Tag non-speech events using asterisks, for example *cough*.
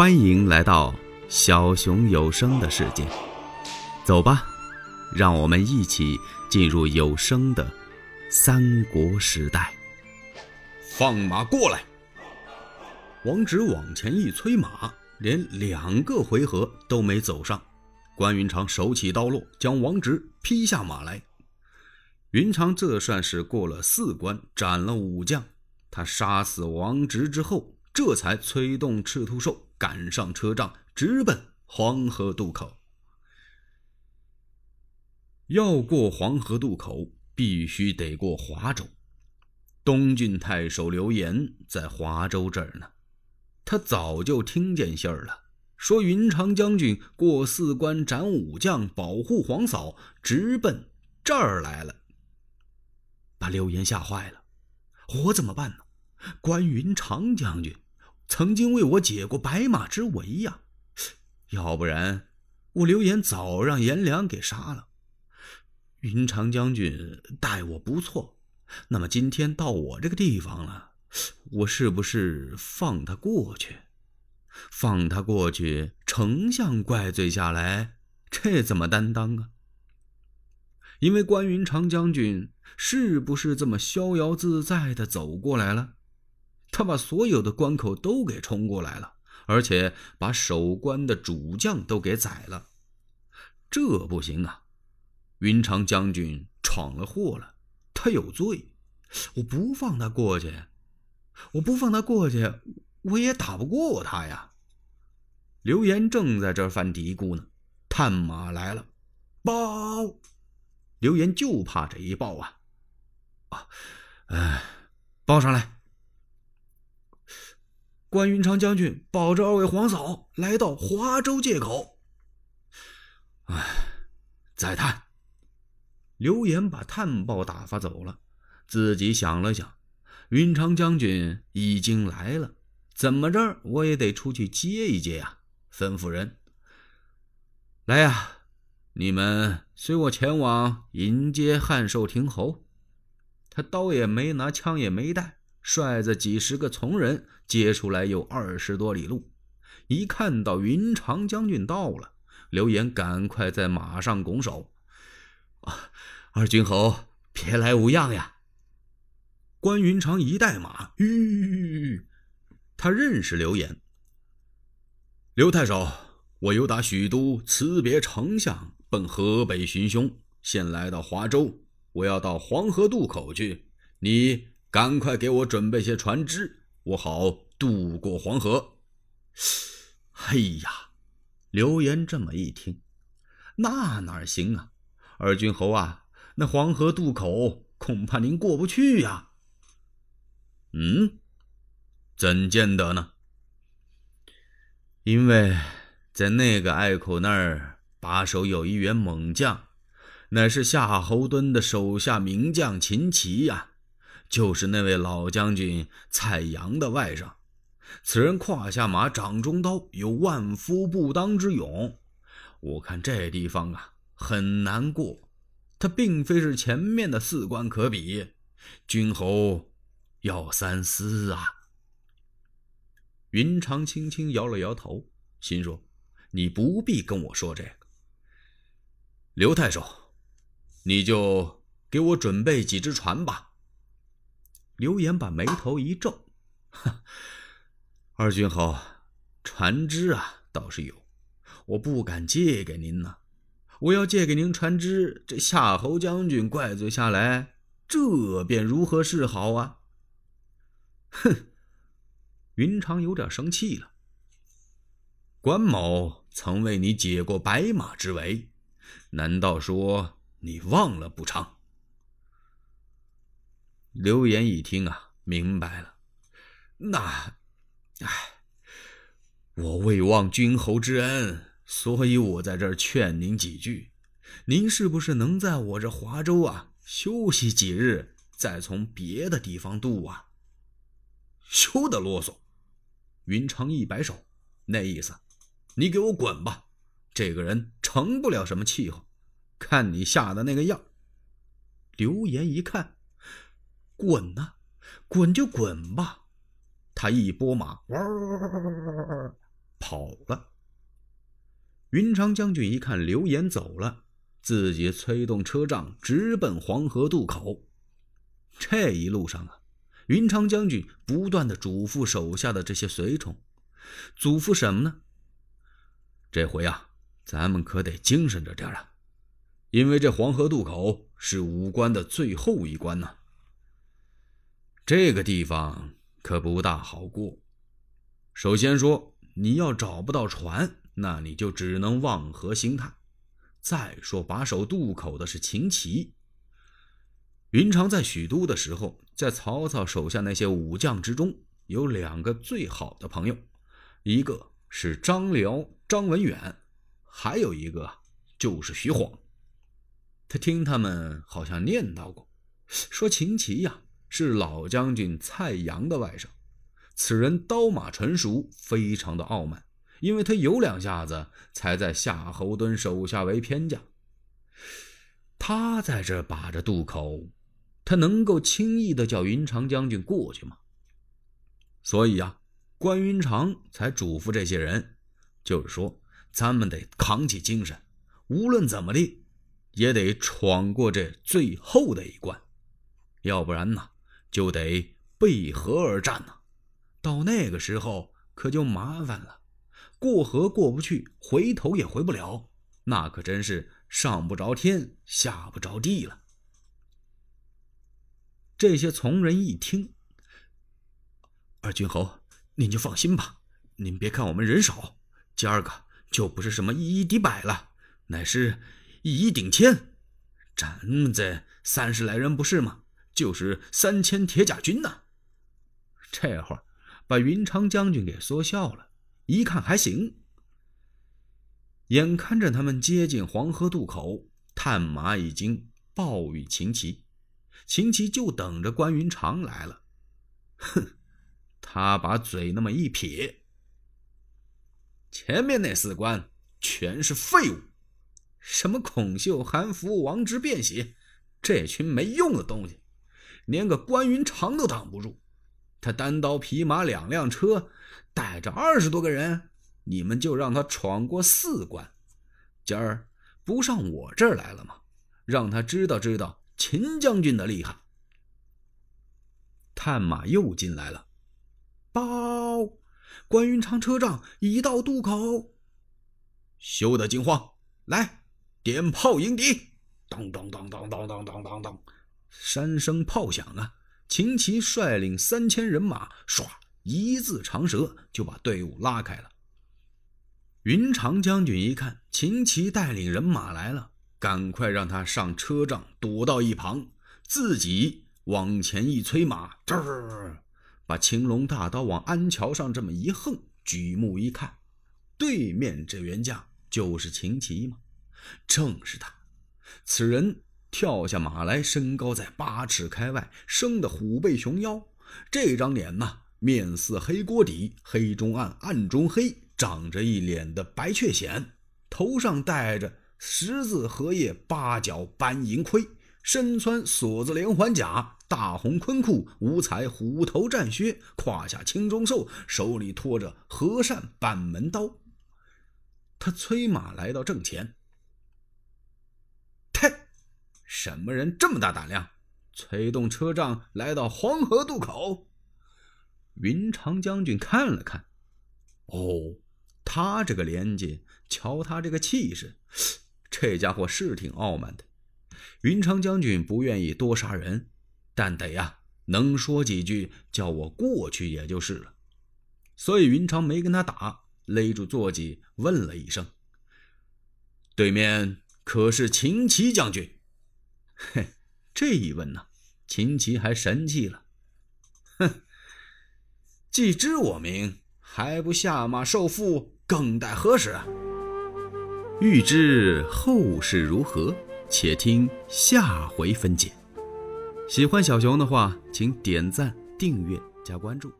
欢迎来到小熊有声的世界，走吧，让我们一起进入有声的三国时代。放马过来！王直往前一催马，连两个回合都没走上，关云长手起刀落，将王直劈下马来。云长这算是过了四关，斩了武将。他杀死王直之后，这才催动赤兔兽。赶上车仗，直奔黄河渡口。要过黄河渡口，必须得过华州。东郡太守刘岩在华州这儿呢，他早就听见信儿了，说云长将军过四关斩武将，保护皇嫂，直奔这儿来了，把刘岩吓坏了。我怎么办呢？关云长将军。曾经为我解过白马之围呀，要不然我刘岩早让颜良给杀了。云长将军待我不错，那么今天到我这个地方了，我是不是放他过去？放他过去，丞相怪罪下来，这怎么担当啊？因为关云长将军是不是这么逍遥自在的走过来了？他把所有的关口都给冲过来了，而且把守关的主将都给宰了，这不行啊！云长将军闯了祸了，他有罪，我不放他过去，我不放他过去，我也打不过他呀。刘岩正在这犯嘀咕呢，探马来了，报！刘岩就怕这一报啊，啊，哎，报上来。关云长将军保着二位皇嫂来到华州界口。哎，再探。刘岩把探报打发走了，自己想了想，云长将军已经来了，怎么着我也得出去接一接呀。吩咐人来呀，你们随我前往迎接汉寿亭侯。他刀也没拿，枪也没带。率着几十个从人接出来有二十多里路，一看到云长将军到了，刘岩赶快在马上拱手：“啊，二军侯别来无恙呀！”关云长一带马，吁，他认识刘岩。刘太守，我由打许都辞别丞相，奔河北寻兄，现来到华州，我要到黄河渡口去，你。赶快给我准备些船只，我好渡过黄河。嘿 *sighs* 呀，刘岩这么一听，那哪行啊？二郡侯啊，那黄河渡口恐怕您过不去呀。嗯，怎见得呢？因为在那个隘口那儿把守有一员猛将，乃是夏侯惇的手下名将秦琪呀。就是那位老将军蔡阳的外甥，此人胯下马，掌中刀，有万夫不当之勇。我看这地方啊，很难过。他并非是前面的四关可比，君侯要三思啊。云长轻轻摇了摇头，心说：“你不必跟我说这个。”刘太守，你就给我准备几只船吧。刘岩把眉头一皱：“二军侯，船只啊倒是有，我不敢借给您呐。我要借给您船只，这夏侯将军怪罪下来，这便如何是好啊？”哼，云长有点生气了。关某曾为你解过白马之围，难道说你忘了不成？刘岩一听啊，明白了。那，哎，我未忘君侯之恩，所以我在这儿劝您几句。您是不是能在我这华州啊休息几日，再从别的地方渡啊？休得啰嗦！云长一摆手，那意思，你给我滚吧！这个人成不了什么气候，看你吓的那个样。刘岩一看。滚呐，滚就滚吧！他一拨马，跑跑了。云长将军一看刘岩走了，自己催动车仗直奔黄河渡口。这一路上啊，云长将军不断的嘱咐手下的这些随从，嘱咐什么呢？这回啊，咱们可得精神着点啊，因为这黄河渡口是武关的最后一关呐。这个地方可不大好过。首先说，你要找不到船，那你就只能望河兴叹。再说，把守渡口的是秦琪。云长在许都的时候，在曹操手下那些武将之中，有两个最好的朋友，一个是张辽、张文远，还有一个就是徐晃。他听他们好像念叨过，说秦琪呀是老将军蔡阳的外甥。此人刀马纯熟，非常的傲慢，因为他有两下子，才在夏侯惇手下为偏将。他在这把着渡口，他能够轻易的叫云长将军过去吗？所以呀，关云长才嘱咐这些人，就是说，咱们得扛起精神，无论怎么的，也得闯过这最后的一关，要不然呢，就得背河而战呢。到那个时候可就麻烦了，过河过不去，回头也回不了，那可真是上不着天，下不着地了。这些从人一听，二军侯，您就放心吧，您别看我们人少，今儿个就不是什么一一敌百了，乃是一一顶千，咱们这三十来人不是吗？就是三千铁甲军呐。这会。把云长将军给说笑了，一看还行。眼看着他们接近黄河渡口，探马已经报与秦琪，秦琪就等着关云长来了。哼，他把嘴那么一撇，前面那四关全是废物，什么孔秀、韩福、王直、卞喜，这群没用的东西，连个关云长都挡不住。他单刀匹马两辆车，带着二十多个人，你们就让他闯过四关，今儿不上我这儿来了吗？让他知道知道秦将军的厉害。探马又进来了，报，关云长车仗已到渡口，休得惊慌，来点炮迎敌！当当当当当当当当当，三声炮响啊！秦琪率领三千人马，唰一字长蛇就把队伍拉开了。云长将军一看秦琪带领人马来了，赶快让他上车帐躲到一旁，自己往前一催马，这把青龙大刀往鞍桥上这么一横，举目一看，对面这员将就是秦琪吗？正是他，此人。跳下马来，身高在八尺开外，生的虎背熊腰。这张脸呐，面似黑锅底，黑中暗，暗中黑，长着一脸的白雀癣。头上戴着十字荷叶八角斑银盔，身穿锁子连环甲，大红昆裤，五彩虎头战靴，胯下青中兽，手里托着和善板门刀。他催马来到正前。什么人这么大胆量，催动车仗来到黄河渡口？云长将军看了看，哦，他这个年纪，瞧他这个气势，这家伙是挺傲慢的。云长将军不愿意多杀人，但得呀，能说几句，叫我过去也就是了。所以云长没跟他打，勒住坐骑，问了一声：“对面可是秦琪将军？”嘿，*laughs* 这一问呢，秦琪还神气了。哼，既知我名，还不下马受缚，更待何时？欲知后事如何，且听下回分解。喜欢小熊的话，请点赞、订阅、加关注。